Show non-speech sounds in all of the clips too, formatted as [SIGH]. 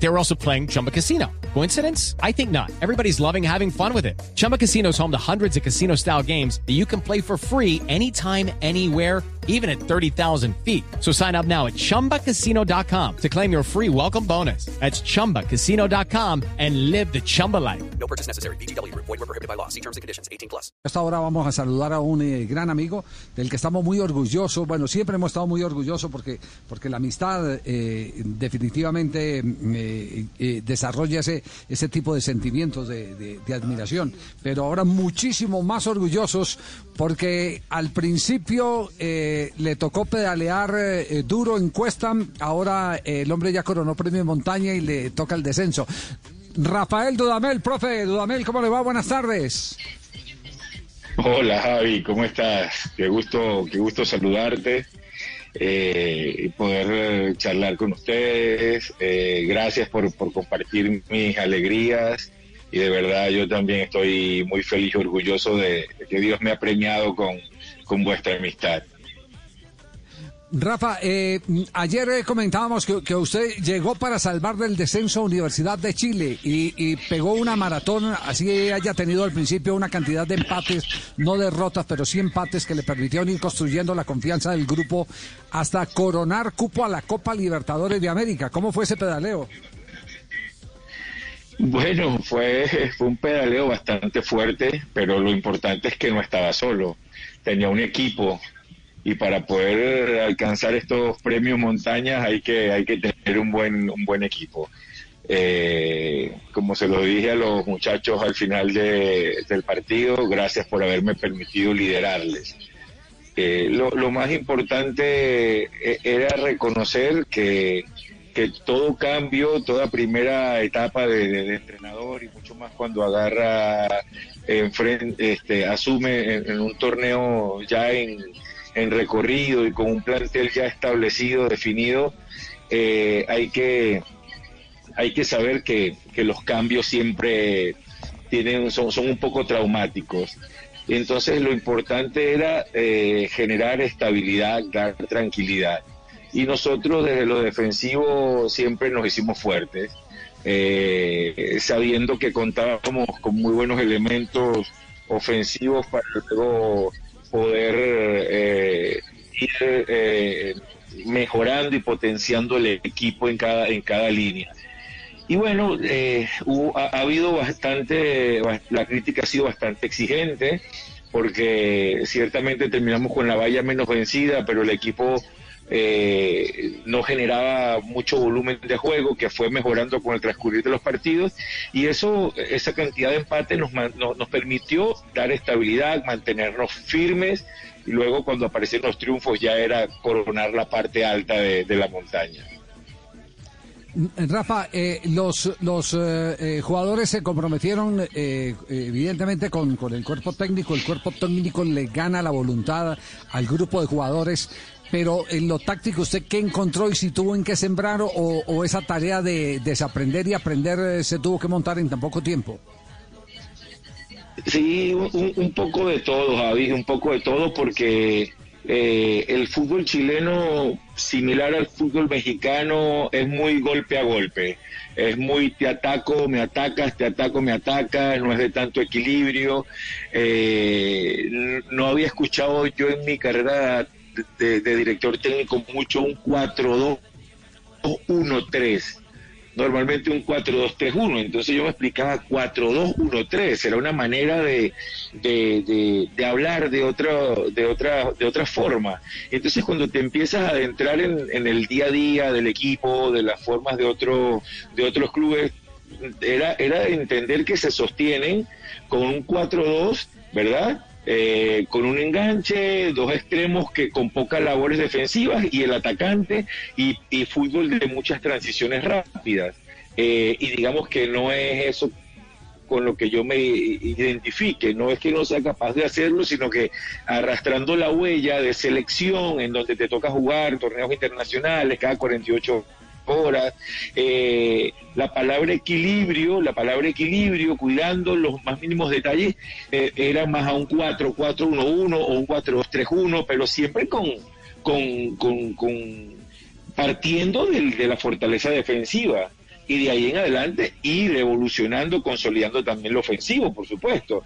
They were also playing Chumba Casino. Coincidence? I think not. Everybody's loving having fun with it. Chumba Casino is home to hundreds of casino style games that you can play for free anytime, anywhere, even at 30,000 feet. So sign up now at chumbacasino.com to claim your free welcome bonus. That's chumbacasino.com and live the Chumba life. No purchase necessary. BGW. Void were prohibited by law. See terms and conditions. 18 plus. Hasta ahora vamos a saludar a un eh, gran amigo del que estamos muy orgullosos. Bueno, siempre hemos estado muy orgullosos porque, porque la amistad eh, definitivamente eh, eh, desarrolla ese, ese tipo de sentimientos de admiración. Pero ahora muchísimo más orgullosos porque al principio eh, le tocó pedalear eh, duro en cuesta. Ahora eh, el hombre ya coronó premio en montaña y le toca el descenso. Rafael Dudamel, profe Dudamel, ¿cómo le va? Buenas tardes. Hola Javi, ¿cómo estás? Qué gusto, qué gusto saludarte eh, poder eh, charlar con ustedes. Eh, gracias por, por compartir mis alegrías y de verdad yo también estoy muy feliz y orgulloso de, de que Dios me ha premiado con, con vuestra amistad. Rafa, eh, ayer eh, comentábamos que, usted llegó para salvar del descenso a Universidad de Chile y, y pegó una maratón, así haya tenido al principio una cantidad de empates, no derrotas, pero sí empates que le permitieron ir construyendo la confianza del grupo hasta coronar cupo a la Copa Libertadores de América. ¿Cómo fue ese pedaleo? Bueno, fue, fue un pedaleo bastante fuerte, pero lo importante es que no estaba solo, tenía un equipo y para poder alcanzar estos premios montañas hay que, hay que tener un buen, un buen equipo. Eh, como se lo dije a los muchachos al final de- del partido, gracias por haberme permitido liderarles. Eh, lo, lo más importante eh, era reconocer que, que todo cambio, toda primera etapa de, entrenador y mucho más cuando agarra, enfren- este, asume en, en un torneo ya en, en recorrido y con un plantel ya establecido, definido, eh, hay que hay que saber que, que los cambios siempre tienen, son, son un poco traumáticos. Entonces lo importante era eh, generar estabilidad, dar tranquilidad. Y nosotros desde lo defensivo siempre nos hicimos fuertes, eh, sabiendo que contábamos con muy buenos elementos ofensivos para luego poder eh, ir eh, mejorando y potenciando el equipo en cada, en cada línea. Y bueno, eh, hubo- ha, ha habido bastante, ba- la crítica ha sido bastante exigente, porque ciertamente terminamos con la valla menos vencida, pero el equipo eh, no generaba mucho volumen de juego, que fue mejorando con el transcurrir de los partidos, y eso, esa cantidad de empate nos, nos permitió dar estabilidad, mantenernos firmes, y luego cuando aparecieron los triunfos ya era coronar la parte alta de la montaña. Rafa, eh, los, los eh, eh, jugadores se comprometieron eh, evidentemente con, con el cuerpo técnico, el cuerpo técnico le gana la voluntad al grupo de jugadores, pero en lo táctico, ¿usted qué encontró y si tuvo en qué sembrar o, o esa tarea de desaprender y aprender eh, se tuvo que montar en tan poco tiempo? Sí, un, un- un poco de todo, Javi, un poco de todo, porque eh, el fútbol chileno, similar al fútbol mexicano, es muy golpe a golpe. Es muy te ataco, me atacas, te ataco, me atacas, no es de tanto equilibrio. Eh, no había escuchado yo en mi carrera de- de director técnico mucho un 4-2-1-3 normalmente un 4-2-3-1, entonces yo me explicaba 4-2-1-3, era una manera de, de, de- de hablar de otra, de, otra, de otra forma. Entonces cuando te empiezas a adentrar en, en el día a día del equipo, de las formas de, otro, de otros clubes, era, era entender que se sostienen con un 4-2, ¿verdad? Eh, con un enganche, dos extremos que con pocas labores defensivas y el atacante y, fútbol de muchas transiciones rápidas. Eh, y digamos que no es eso con lo que yo me identifique, no es que no sea capaz de hacerlo, sino que arrastrando la huella de selección en donde te toca jugar torneos internacionales cada 48 horas. Eh, la palabra equilibrio, la palabra equilibrio, cuidando los más mínimos detalles, eh, era más a un 4-4-1-1 o un 4-2-3-1, pero siempre con, con, con, con partiendo de la fortaleza defensiva y de ahí en adelante ir evolucionando, consolidando también lo ofensivo, por supuesto.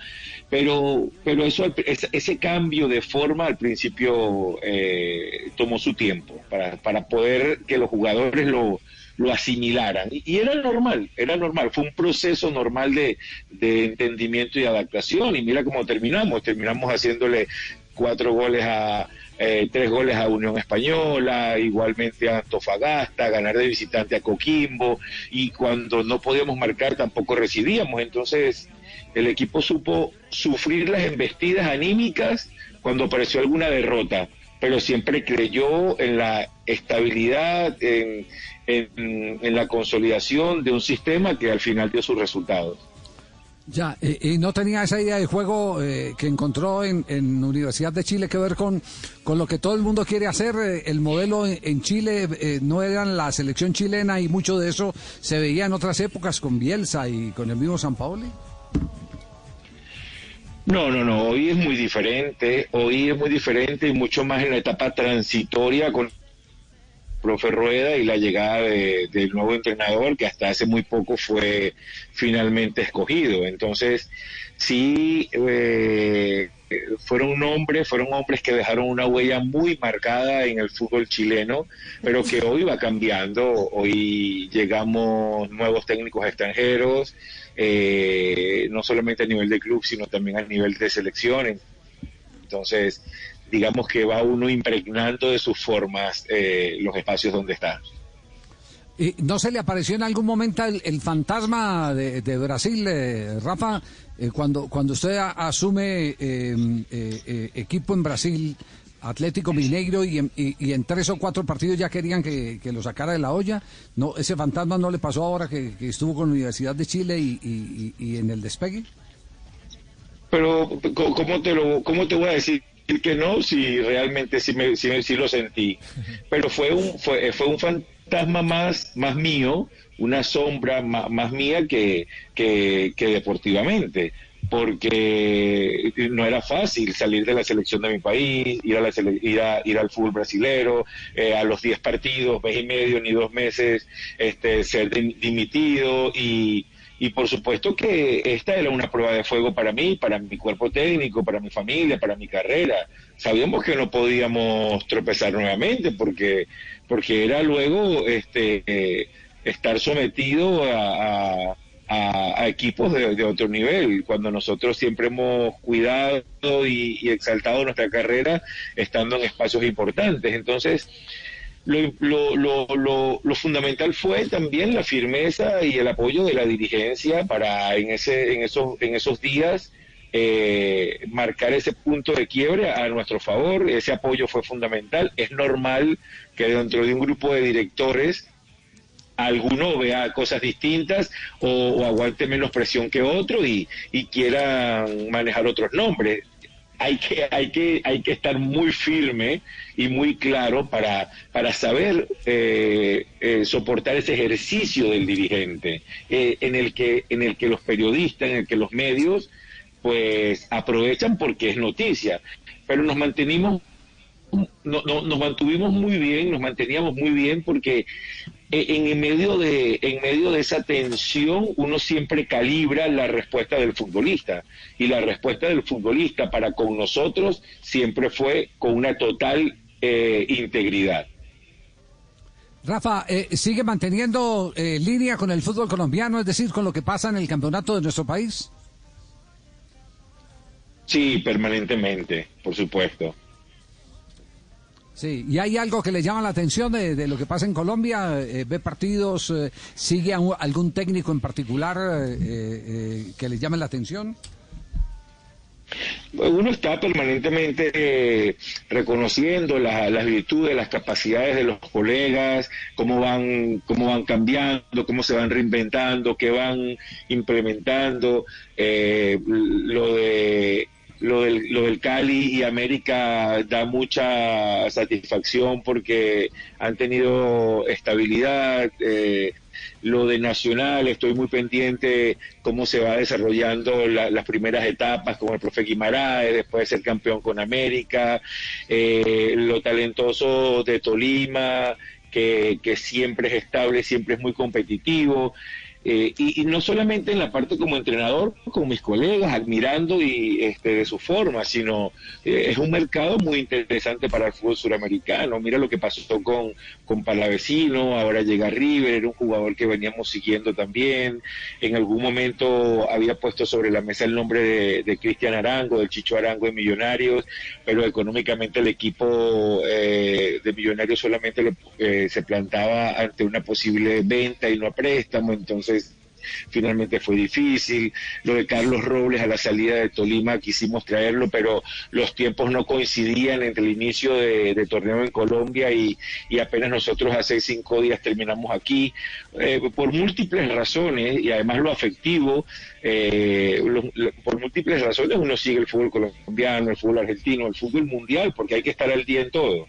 Pero, pero eso, ese cambio de forma al principio eh, tomó su tiempo para, para poder que los jugadores lo, lo asimilaran. Y, era normal, era normal, fue un proceso normal de, de entendimiento y adaptación. Y mira cómo terminamos, terminamos haciéndole cuatro goles a, eh, tres goles a Unión Española, igualmente a Antofagasta, ganar de visitante a Coquimbo, y cuando no podíamos marcar tampoco recibíamos. Entonces, el equipo supo sufrir las embestidas anímicas cuando apareció alguna derrota, pero siempre creyó en la estabilidad, en, en la consolidación de un sistema que al final dio sus resultados. Ya, y no tenía esa idea de juego eh, que encontró en, en, Universidad de Chile que ver con, con lo que todo el mundo quiere hacer. Eh, el modelo en, Chile eh, no eran la selección chilena y mucho de eso se veía en otras épocas con Bielsa y con el mismo San Paoli. No, no, no, hoy es muy diferente, hoy es muy diferente y mucho más en la etapa transitoria con profe Rueda y la llegada del nuevo entrenador que hasta hace muy poco fue finalmente escogido. Entonces, sí, eh, fueron hombres, fueron hombres que dejaron una huella muy marcada en el fútbol chileno, pero que hoy va cambiando. Hoy llegamos nuevos técnicos extranjeros, eh, no solamente a nivel de club, sino también a nivel de selecciones. Entonces, digamos que va uno impregnando de sus formas eh, los espacios donde está. ¿Y ¿No se le apareció en algún momento el, fantasma de, Brasil, eh, Rafa, eh, cuando, cuando usted asume equipo en Brasil, Atlético Mineiro, y en, tres o cuatro partidos ya querían que, lo sacara de la olla? no ¿Ese fantasma no le pasó ahora que, estuvo con la Universidad de Chile y, y, en el despegue? Pero, ¿cómo te, lo, ¿cómo te voy a decir? Que no si realmente sí, me, sí, lo sentí. Pero fue un, fue, fue un fantasma más, más mío, una sombra más, mía que, que, deportivamente porque no era fácil salir de la selección de mi país, ir, a la ir, a, ir al fútbol brasilero, eh, a los 10 partidos, mes y medio, ni dos meses, este, ser dimitido y, y por supuesto que esta era una prueba de fuego para mí, para mi cuerpo técnico, para mi familia, para mi carrera. Sabíamos que no podíamos tropezar nuevamente porque, porque era luego este, eh, estar sometido a, equipos de, otro nivel, cuando nosotros siempre hemos cuidado y, y exaltado nuestra carrera estando en espacios importantes. Entonces, lo, lo, lo, lo, fundamental fue también la firmeza y el apoyo de la dirigencia para en, ese, en, esos, en esos días eh, marcar ese punto de quiebre a nuestro favor. Ese apoyo fue fundamental. Es normal que dentro de un grupo de directores alguno vea cosas distintas o, aguante menos presión que otro y, y quieran manejar otros nombres hay que, hay que, hay que estar muy firme y muy claro para, para saber eh, eh, soportar ese ejercicio del dirigente, eh, en, el que, en el que los periodistas, en el que los medios, pues aprovechan porque es noticia. Pero nos mantenimos, no, nos mantuvimos muy bien, nos manteníamos muy bien porque en medio de en medio de esa tensión uno siempre calibra la respuesta del futbolista y la respuesta del futbolista para con nosotros siempre fue con una total eh, integridad. Rafa, eh, ¿sigue manteniendo eh, línea con el fútbol colombiano, es decir, con lo que pasa en el campeonato de nuestro país? Sí, permanentemente, por supuesto. Sí, ¿y hay algo que le llama la atención de, lo que pasa en Colombia? Eh, ¿Ve partidos? Eh, ¿Sigue algún técnico en particular eh, que le llame la atención? Uno está permanentemente reconociendo las virtudes, las capacidades de los colegas, cómo van, cómo van cambiando, cómo se van reinventando, qué van implementando. lo de lo de del, lo del Cali y América da mucha satisfacción porque han tenido estabilidad. Eh, lo de Nacional, estoy muy pendiente cómo se va desarrollando las primeras etapas con el profe Guimaraes, después de ser campeón con América, eh, lo talentoso de Tolima, que, que siempre es estable, siempre es muy competitivo. Eh, y, no solamente en la parte como entrenador, con mis colegas, admirando y este, de su forma, sino eh, es un mercado muy interesante para el fútbol suramericano. Mira lo que pasó con, con Palavecino, ahora llega River, era un jugador que veníamos siguiendo también. En algún momento había puesto sobre la mesa el nombre de, Cristian Arango, del Chicho Arango de Millonarios, pero económicamente el equipo eh, de Millonarios solamente se plantaba ante una posible venta y no a préstamo, entonces finalmente fue difícil. Lo de Carlos Robles a la salida de Tolima quisimos traerlo, pero los tiempos no coincidían entre el inicio de, torneo en Colombia y, apenas nosotros hace cinco días terminamos aquí, eh, por múltiples razones y además lo afectivo, eh, por múltiples razones uno sigue el fútbol colombiano, el fútbol argentino, el fútbol mundial, porque hay que estar al día en todo.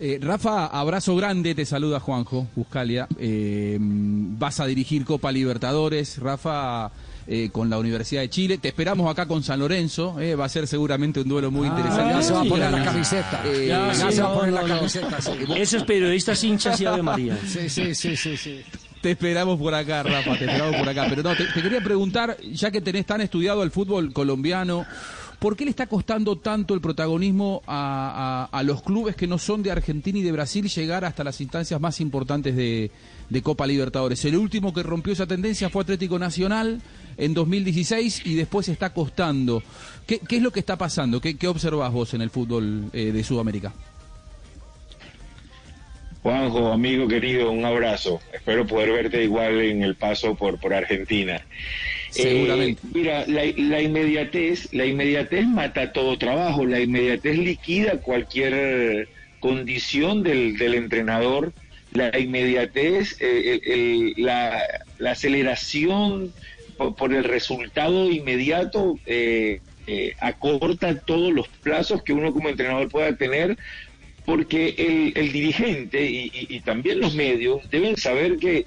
Eh, Rafa, abrazo grande, te saluda Juanjo Buscalia. Eh, vas a dirigir Copa Libertadores, Rafa, eh, con la Universidad de Chile. Te esperamos acá con San Lorenzo, va a ser seguramente un duelo muy ah, interesante. Ya se va a poner la camiseta. ya se va a poner la camiseta. Esos periodistas hinchas y Ave María. [LAUGHS] Sí, sí, sí, sí, sí. Te esperamos por acá, Rafa, te esperamos por acá. Pero no, te, te quería preguntar, ya que tenés tan estudiado el fútbol colombiano, ¿Por qué le está costando tanto el protagonismo a, los clubes que no son de Argentina y de Brasil llegar hasta las instancias más importantes de, Copa Libertadores? El último que rompió esa tendencia fue Atlético Nacional en 2016 y después está costando. ¿Qué, es lo que está pasando? ¿Qué, qué vos en el fútbol eh, de Sudamérica? Juanjo, amigo querido, un abrazo. Espero poder verte igual en el paso por, por Argentina. Seguramente. Eh, mira, la, inmediatez, la inmediatez mata todo trabajo, la inmediatez liquida cualquier condición del, del entrenador, la inmediatez, eh, la, aceleración por, el resultado inmediato eh, acorta todos los plazos que uno como entrenador pueda tener porque el, el dirigente y, también los medios deben saber que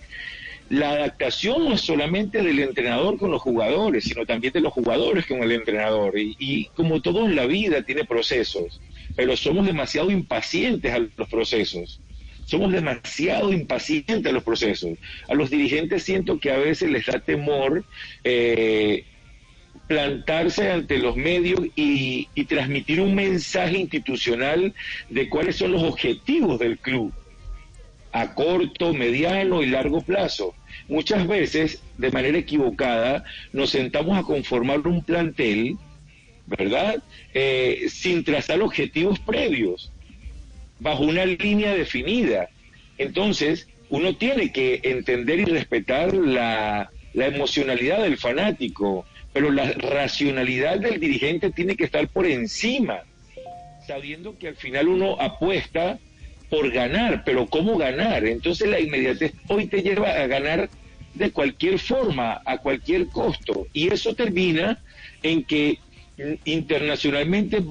la adaptación no es solamente del entrenador con los jugadores, sino también de los jugadores con el entrenador. Y, como todo en la vida tiene procesos, pero somos demasiado impacientes a los procesos. Somos demasiado impacientes a los procesos. A los dirigentes siento que a veces les da temor eh, plantarse ante los medios y transmitir un mensaje institucional de cuáles son los objetivos del club a corto, mediano y largo plazo. Muchas veces, de manera equivocada, nos sentamos a conformar un plantel, ¿verdad? Eh, sin trazar objetivos previos, bajo una línea definida. Entonces, uno tiene que entender y respetar la, la emocionalidad del fanático, pero la racionalidad del dirigente tiene que estar por encima, sabiendo que al final uno apuesta por ganar, pero ¿cómo ganar? Entonces la inmediatez hoy te lleva a ganar de cualquier forma, a cualquier costo, y eso termina en que internacionalmente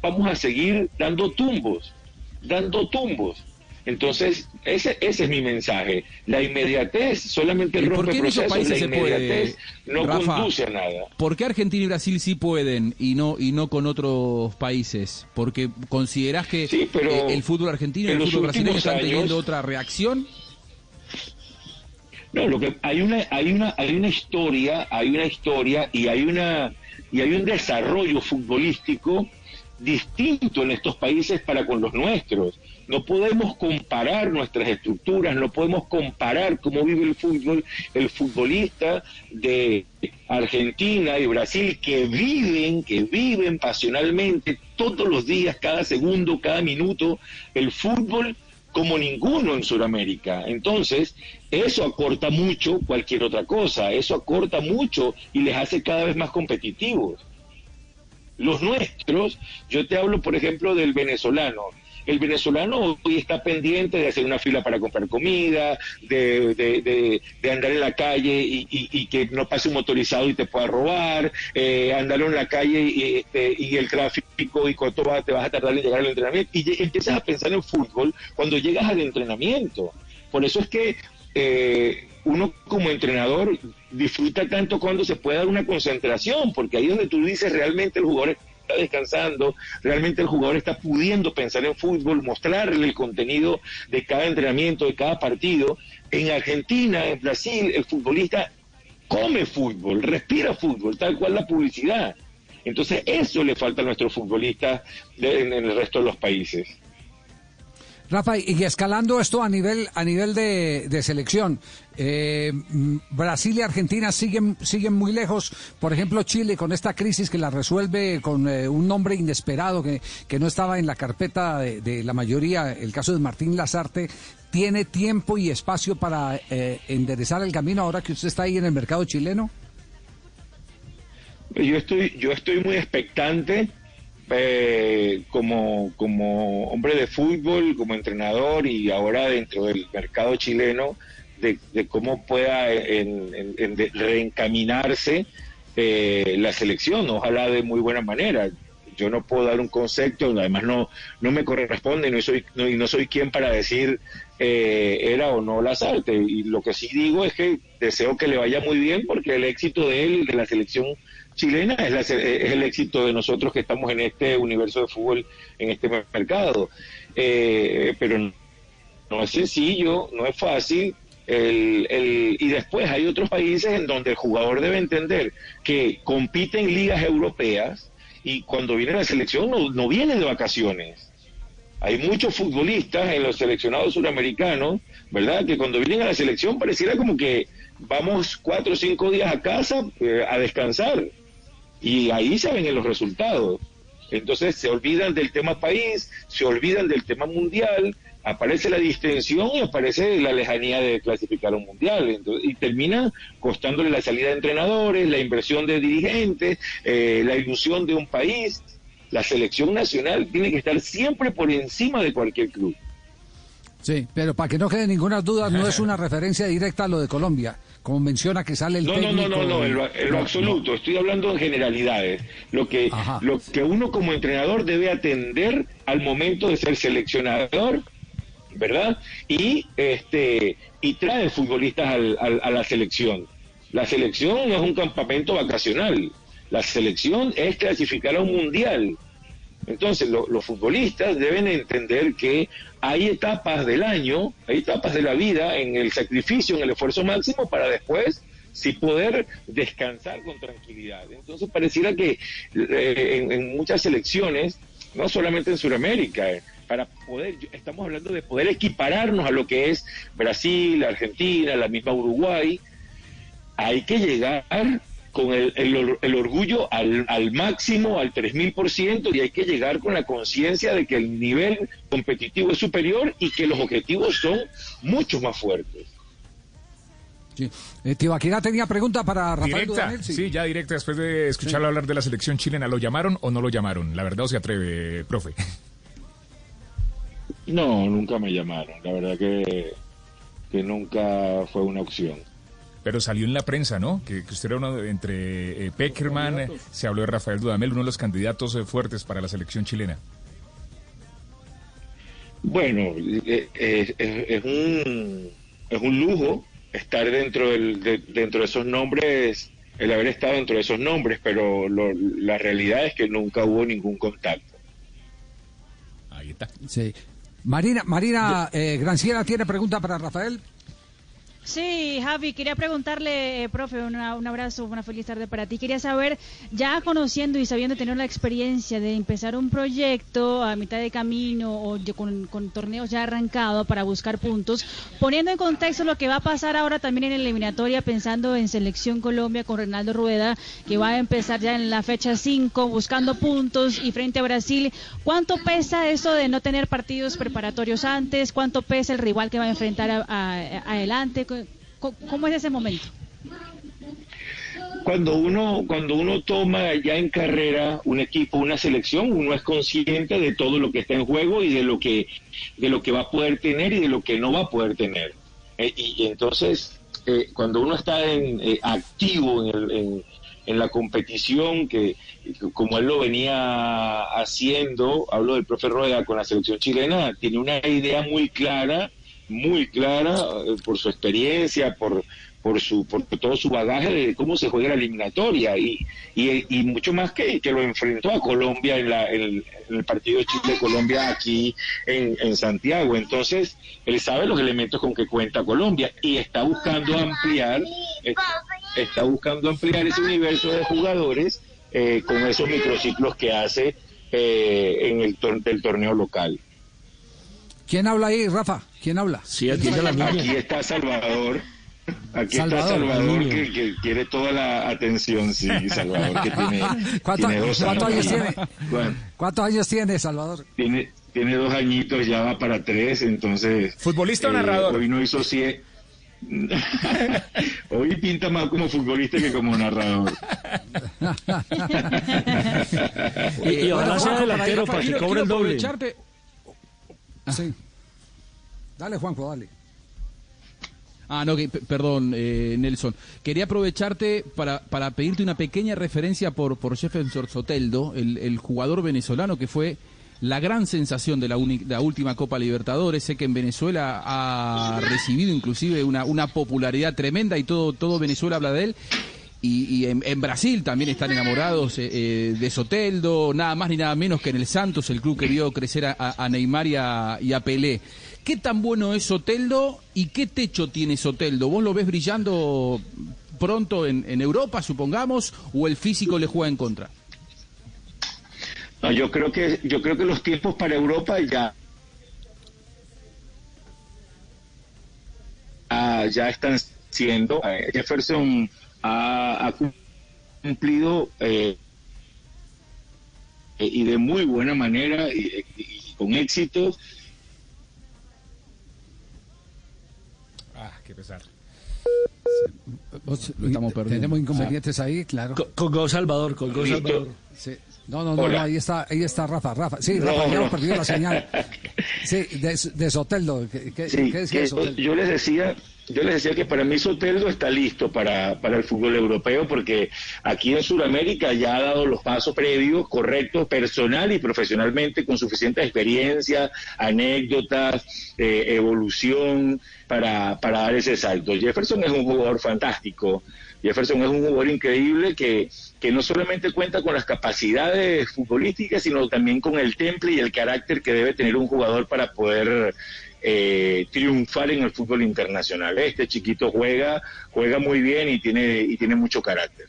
vamos a seguir dando tumbos, dando tumbos. Entonces, ese, ese es mi mensaje. La inmediatez solamente rompe procesos, la inmediatez no conduce a nada. ¿Por qué Argentina y Brasil sí pueden y no y no con otros países? Porque considerás que eh, el fútbol argentino y el fútbol brasileño están teniendo otra reacción. No, lo que hay una hay una hay una historia, hay una historia y hay una y hay un desarrollo futbolístico distinto en estos países para con los nuestros. No podemos comparar nuestras estructuras, no podemos comparar cómo vive el fútbol, el futbolista de Argentina y Brasil que viven, que viven pasionalmente todos los días, cada segundo, cada minuto, el fútbol como ninguno en Sudamérica. Entonces, eso acorta mucho cualquier otra cosa, eso acorta mucho y les hace cada vez más competitivos. Los nuestros, yo te hablo por ejemplo del venezolano, el venezolano hoy está pendiente de hacer una fila para comprar comida, de, de, de, andar en la calle y, y- que no pase un motorizado y te pueda robar, eh, andar en la calle y, este, y el tráfico y cuánto va- te vas a tardar en llegar al entrenamiento. Y empiezas a pensar en fútbol cuando llegas al entrenamiento. Por eso es que eh, uno como entrenador disfruta tanto cuando se puede dar una concentración, porque ahí es donde tú dices realmente el jugador está descansando, realmente el jugador está pudiendo pensar en fútbol, mostrarle el contenido de cada entrenamiento, de cada partido. En Argentina, en Brasil, el futbolista come fútbol, respira fútbol, tal cual la publicidad. Entonces eso le falta a nuestros futbolistas en, en el resto de los países. Rafa, y escalando esto a nivel a nivel de, selección, eh, mm, Brasil y Argentina siguen siguen muy lejos. Por ejemplo, Chile con esta crisis que la resuelve con eh, un nombre inesperado que, que no estaba en la carpeta de, de la mayoría, el caso de Martín Lazarte, ¿tiene tiempo y espacio para eh, enderezar el camino ahora que usted está ahí en el mercado chileno? Yo estoy, yo estoy muy expectante eh, como, como hombre de fútbol, como entrenador y ahora dentro del mercado chileno de, de cómo pueda en- en- en reencaminarse eh, la selección, ojalá de muy buena manera. Yo no puedo dar un concepto, además no, no me corresponde no soy, no, y no soy quien para decir eh, era o no Lazarte. Y lo que sí digo es que deseo que le vaya muy bien porque el éxito de él, de la selección chilena, es, la es el éxito de nosotros que estamos en este universo de fútbol, en este mercado. Eh, pero no es sencillo, no es fácil. El, el- y después hay otros países en donde el jugador debe entender que compite en ligas europeas y cuando viene la selección no, no viene de vacaciones. Hay muchos futbolistas en los seleccionados suramericanos, ¿verdad? Que cuando vienen a la selección pareciera como que vamos cuatro o cinco días a casa eh, a descansar. Y ahí se ven en los resultados. Entonces se olvidan del tema país, se olvidan del tema mundial, aparece la distensión y aparece la lejanía de clasificar un mundial. Entonces, y termina costándole la salida de entrenadores, la inversión de dirigentes, eh, la ilusión de un país. La selección nacional tiene que estar siempre por encima de cualquier club. Sí, pero para que no quede ninguna duda, no es [LAUGHS] una referencia directa a lo de Colombia, como menciona que sale el No, no, técnico. no, no, no, en lo, en lo No, absoluto. Estoy hablando en generalidades. Lo que, Ajá. lo que uno como entrenador debe atender al momento de ser seleccionador, ¿verdad? Y este y trae futbolistas al- al- a la selección. La selección no es un campamento vacacional. La selección es clasificar a un mundial. Entonces, lo- los futbolistas deben entender que hay etapas del año, hay etapas de la vida en el sacrificio, en el esfuerzo máximo para después sí poder descansar con tranquilidad. Entonces, pareciera que eh, en, en muchas selecciones, no solamente en Sudamérica, eh, para poder, estamos hablando de poder equipararnos a lo que es Brasil, Argentina, la misma Uruguay, hay que llegar con el, el el orgullo al, al máximo, al 3000%, y hay que llegar con la conciencia de que el nivel competitivo es superior y que los objetivos son mucho más fuertes. Sí. Eh, tenía pregunta para Rafael Dudamel, sí. ya directa, después de escucharlo hablar de la selección chilena, ¿lo llamaron o no lo llamaron? La verdad o se atreve, profe. No, nunca me llamaron, la verdad que, que nunca fue una opción. Pero salió en la prensa, ¿no? Que, que usted era uno de- entre eh, Peckerman, eh, se habló de Rafael Dudamel, uno de los candidatos eh, fuertes para la selección chilena. Bueno, eh, es, es un, es un lujo estar dentro, del, de, dentro de esos nombres, el haber estado dentro de esos nombres, pero lo- la realidad es que nunca hubo ningún contacto. Ahí está. Sí. Marina, Marina eh, Granciera tiene pregunta para Rafael. Sí, Javi, quería preguntarle, eh, profe, una- un abrazo, una feliz tarde para ti. Quería saber, ya conociendo y sabiendo tener la experiencia de empezar un proyecto a mitad de camino o con, torneos ya arrancados para buscar puntos, poniendo en contexto lo que va a pasar ahora también en eliminatoria, pensando en Selección Colombia con Reinaldo Rueda, que va a empezar ya en la fecha 5 buscando puntos y frente a Brasil, ¿cuánto pesa eso de no tener partidos preparatorios antes? ¿Cuánto pesa el rival que va a enfrentar a- adelante? ¿Cómo, ¿Cómo es ese momento? cuando uno cuando uno toma ya en carrera un equipo, una selección, uno es consciente de todo lo que está en juego y de lo que de lo que va a poder tener y de lo que no va a poder tener. Eh, y, entonces eh, cuando uno está en, eh, activo en, el- en la competición, que como él lo venía haciendo, hablo del profe Rueda con la selección chilena, tiene una idea muy clara, muy clara eh, por su experiencia, por por su por todo su bagaje de cómo se juega la eliminatoria y, y, mucho más que, que lo enfrentó a Colombia en, la, en el partido de Chile-Colombia aquí en, en Santiago. Entonces, él sabe los elementos con que cuenta Colombia y está buscando ampliar, eh, está buscando ampliar ese universo de jugadores eh, con esos microciclos que hace eh, en el tor- del torneo local. ¿Quién habla ahí, Rafa? ¿Quién habla? Sí, la Aquí está Salvador. Aquí Salvador, está Salvador que, que quiere toda la atención, sí, Salvador que tiene, [LAUGHS] ¿Cuánto- tiene dos cuántos años años. tiene? Bueno, ¿Cuántos años tiene, Salvador? tiene, tiene dos añitos, ya va para tres, entonces... ¿Futbolista o eh, narrador? Hoy no hizo cien... [LAUGHS] hoy pinta más como futbolista que como narrador. [LAUGHS] Y, y ojalá Bueno, sea delantero para para que cobre el doble. Sí. [LAUGHS] Dale, Juanjo, dale. Ah, no, que, perdón, eh, Nelson. Quería aprovecharte para, para pedirte una pequeña referencia por, por Jefferson Soteldo, el, el jugador venezolano que fue la gran sensación de la, uni- la última Copa Libertadores. Sé que en Venezuela ha recibido inclusive una, una popularidad tremenda y todo, todo Venezuela habla de él. Y, y en, Brasil también están enamorados eh, eh, de Soteldo, nada más ni nada menos que en el Santos, el club que vio crecer a, a Neymar y a, y a Pelé. ¿Qué tan bueno es Soteldo y qué techo tiene Soteldo? ¿Vos lo ves brillando pronto en, en Europa, supongamos, o el físico le juega en contra? No, yo creo que yo creo que los tiempos para Europa ya ah, ya están siendo eh, Jefferson ha, ha cumplido eh, eh, y de muy buena manera y, y con éxito Ah, qué pesar. Vos- Lo estamos perdiendo. Tenemos inconvenientes ahí, claro. Co- Colgó Salvador, colgó. Salvador. Sí. No, no, no, no, ahí está, ahí está Rafa, Rafa. Sí, No, Rafa, ya hemos no. perdido la señal. [LAUGHS] Sí, de, de Soteldo. ¿Qué, qué- Sí, qué decía que, Soteldo? yo les decía, yo les decía que para mí Soteldo está listo para, para el fútbol europeo porque aquí en Sudamérica ya ha dado los pasos previos correctos personal y profesionalmente con suficiente experiencia, anécdotas, eh, evolución para, para dar ese salto. Jefferson es un jugador fantástico. Jefferson es un jugador increíble que, que no solamente cuenta con las capacidades futbolísticas, sino también con el temple y el carácter que debe tener un jugador para poder eh, triunfar en el fútbol internacional. Este chiquito juega, juega muy bien y tiene, y tiene mucho carácter.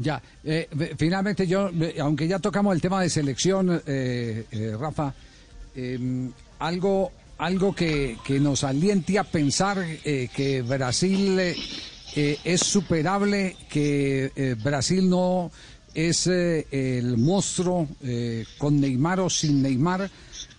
Ya, eh, finalmente yo, eh, aunque ya tocamos el tema de selección, eh, eh, Rafa, eh, algo, algo que, que nos aliente a pensar eh, que Brasil eh, eh, es superable, que eh, Brasil no es eh, el monstruo eh, con Neymar o sin Neymar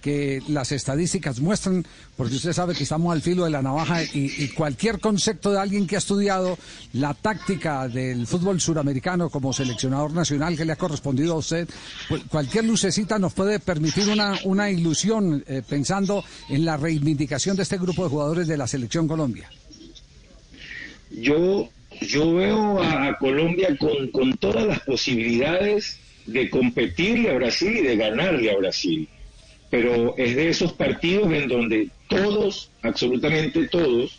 que las estadísticas muestran, porque usted sabe que estamos al filo de la navaja y, cualquier concepto de alguien que ha estudiado la táctica del fútbol suramericano como seleccionador nacional que le ha correspondido a usted, pues, cualquier lucecita nos puede permitir una, una ilusión eh, pensando en la reivindicación de este grupo de jugadores de la selección Colombia. Yo, yo veo a Colombia con, con todas las posibilidades de competirle a Brasil y de ganarle a Brasil. Pero es de esos partidos en donde todos, absolutamente todos,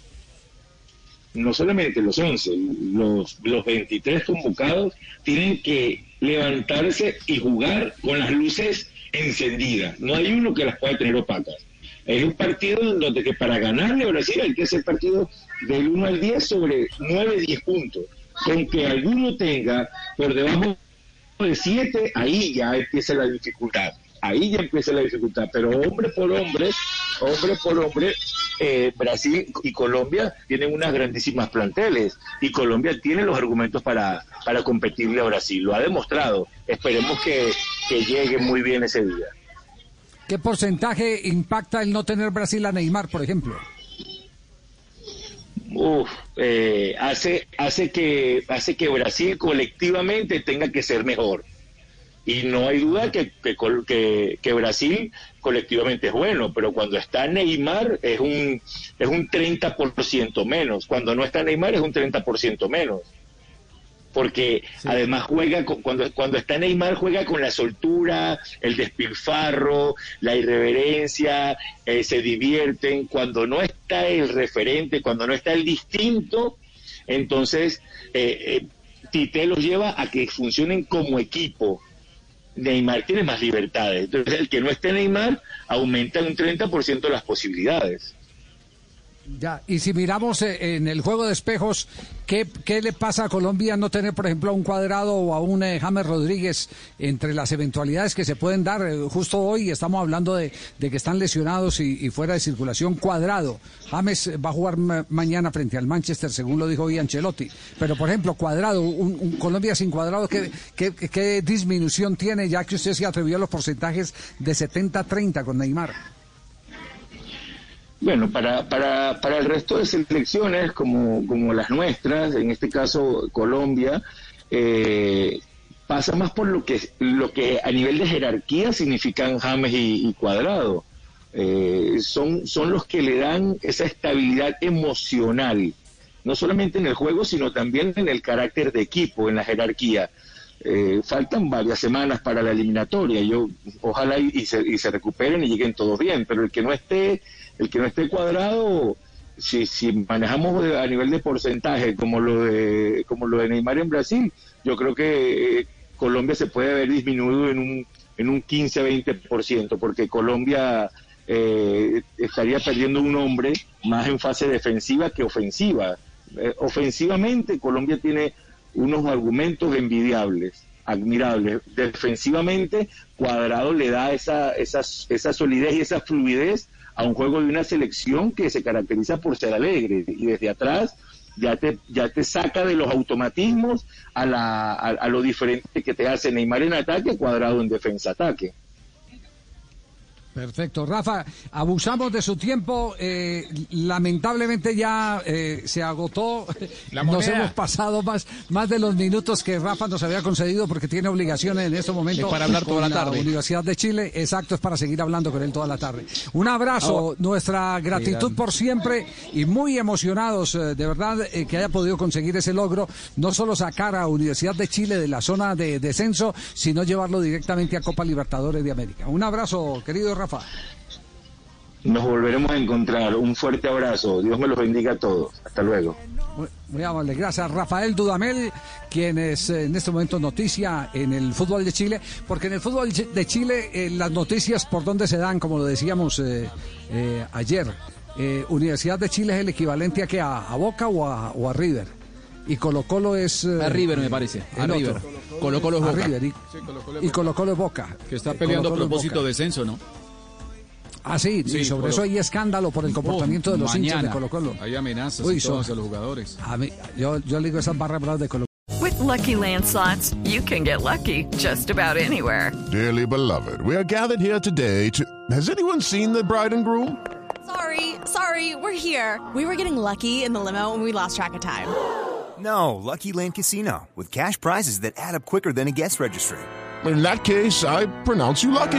no solamente los 11, los, los 23 convocados tienen que levantarse y jugar con las luces encendidas. No hay uno que las pueda tener opacas. Es un partido en donde que para ganarle a Brasil hay que hacer partido del 1 al 10 sobre 9, 10 puntos. Con que alguno tenga por debajo de 7, ahí ya empieza la dificultad. Ahí ya empieza la dificultad. Pero hombre por hombre, hombre por hombre, eh, Brasil y Colombia tienen unas grandísimas planteles. Y Colombia tiene los argumentos para, para competirle a Brasil. Lo ha demostrado. Esperemos que, que llegue muy bien ese día. ¿Qué porcentaje impacta el no tener Brasil a Neymar, por ejemplo? uf, eh, hace, hace, que, hace que Brasil colectivamente tenga que ser mejor. Y no hay duda que, que, que Brasil colectivamente es bueno, pero cuando está Neymar es un, es un 30% menos. Cuando no está Neymar es un 30% menos. Porque además juega, con- cuando, cuando está Neymar juega con la soltura, el despilfarro, la irreverencia, eh, se divierten. Cuando no está el referente, cuando no está el distinto, entonces eh, eh, Tite los lleva a que funcionen como equipo. Neymar tiene más libertades. Entonces, el que no esté Neymar aumenta un 30% las posibilidades. Ya, y si miramos eh, en el juego de espejos, ¿qué, qué le pasa a Colombia no tener, por ejemplo, a un cuadrado o a un eh, James Rodríguez entre las eventualidades que se pueden dar? Eh, justo hoy estamos hablando de, de que están lesionados y, fuera de circulación cuadrado. James va a jugar ma- mañana frente al Manchester, según lo dijo hoy Ancelotti. Pero, por ejemplo, cuadrado, un, un Colombia sin cuadrado, ¿qué, qué, qué disminución tiene? Ya que usted se atrevió a los porcentajes de 70-30 con Neymar. Bueno, para, para, para el resto de selecciones, como, como las nuestras, en este caso Colombia, eh, pasa más por lo que, lo que a nivel de jerarquía significan James y, Cuadrado. Eh, son, son los que le dan esa estabilidad emocional, no solamente en el juego, sino también en el carácter de equipo, en la jerarquía. Eh, faltan varias semanas para la eliminatoria. Yo ojalá y se, y se recuperen y lleguen todos bien, pero el que no esté, el que no esté cuadrado, si, si manejamos a nivel de porcentaje como lo de como lo de Neymar en Brasil, yo creo que eh, Colombia se puede haber disminuido en un en un 15-20%, porque Colombia eh, estaría perdiendo un hombre más en fase defensiva que ofensiva. Eh, ofensivamente, Colombia tiene unos argumentos envidiables, admirables. Defensivamente, Cuadrado le da esa, esa, esa solidez y esa fluidez a un juego de una selección que se caracteriza por ser alegre y desde atrás ya te, ya te saca de los automatismos a, la, a, a lo diferente que te hace Neymar en ataque, Cuadrado en defensa-ataque. Perfecto. Rafa, abusamos de su tiempo. eh, lamentablemente ya eh, se agotó. La nos hemos pasado más, más de los minutos que Rafa nos había concedido porque tiene obligaciones en este momento. Es para hablar con toda la tarde. Universidad de Chile. Exacto, es para seguir hablando con él toda la tarde. Un abrazo, nuestra gratitud por siempre y muy emocionados, eh, de verdad, que haya podido conseguir ese logro. No solo sacar a Universidad de Chile de la zona de descenso, sino llevarlo directamente a Copa Libertadores de América. Un abrazo, querido Rafa. Nos volveremos a encontrar. Un fuerte abrazo. Dios me los bendiga a todos. Hasta luego. Muy, muy amable, gracias Rafael Dudamel, quien es eh, en este momento noticia en el fútbol de Chile, porque en el fútbol de Chile eh, las noticias por dónde se dan, como lo decíamos eh, eh, ayer, eh, Universidad de Chile es el equivalente a que a, a Boca o a, o a River, y Colo Colo es... eh, A River, me parece. A River. Colo Colo es A Boca. River y, y Colo Colo es Boca. Que está peleando a Colo-Colo es propósito de descenso, ¿no? Ah, sí, Sí, y sobre Colo- eso hay escándalo por el comportamiento de los hinchas de Colo Colo. Hay amenazas Uy, y son- hacia los jugadores. A mí, yo, yo le digo esas barras bravas de Colo With Lucky landslots, you can get lucky just about anywhere. Dearly beloved, we are gathered here today to. Has anyone seen the bride and groom? Sorry, sorry, we're here. We were getting lucky in the limo and we lost track of time. No, Lucky Land Casino, with cash prizes that add up quicker than a guest registry. In that case, I pronounce you lucky.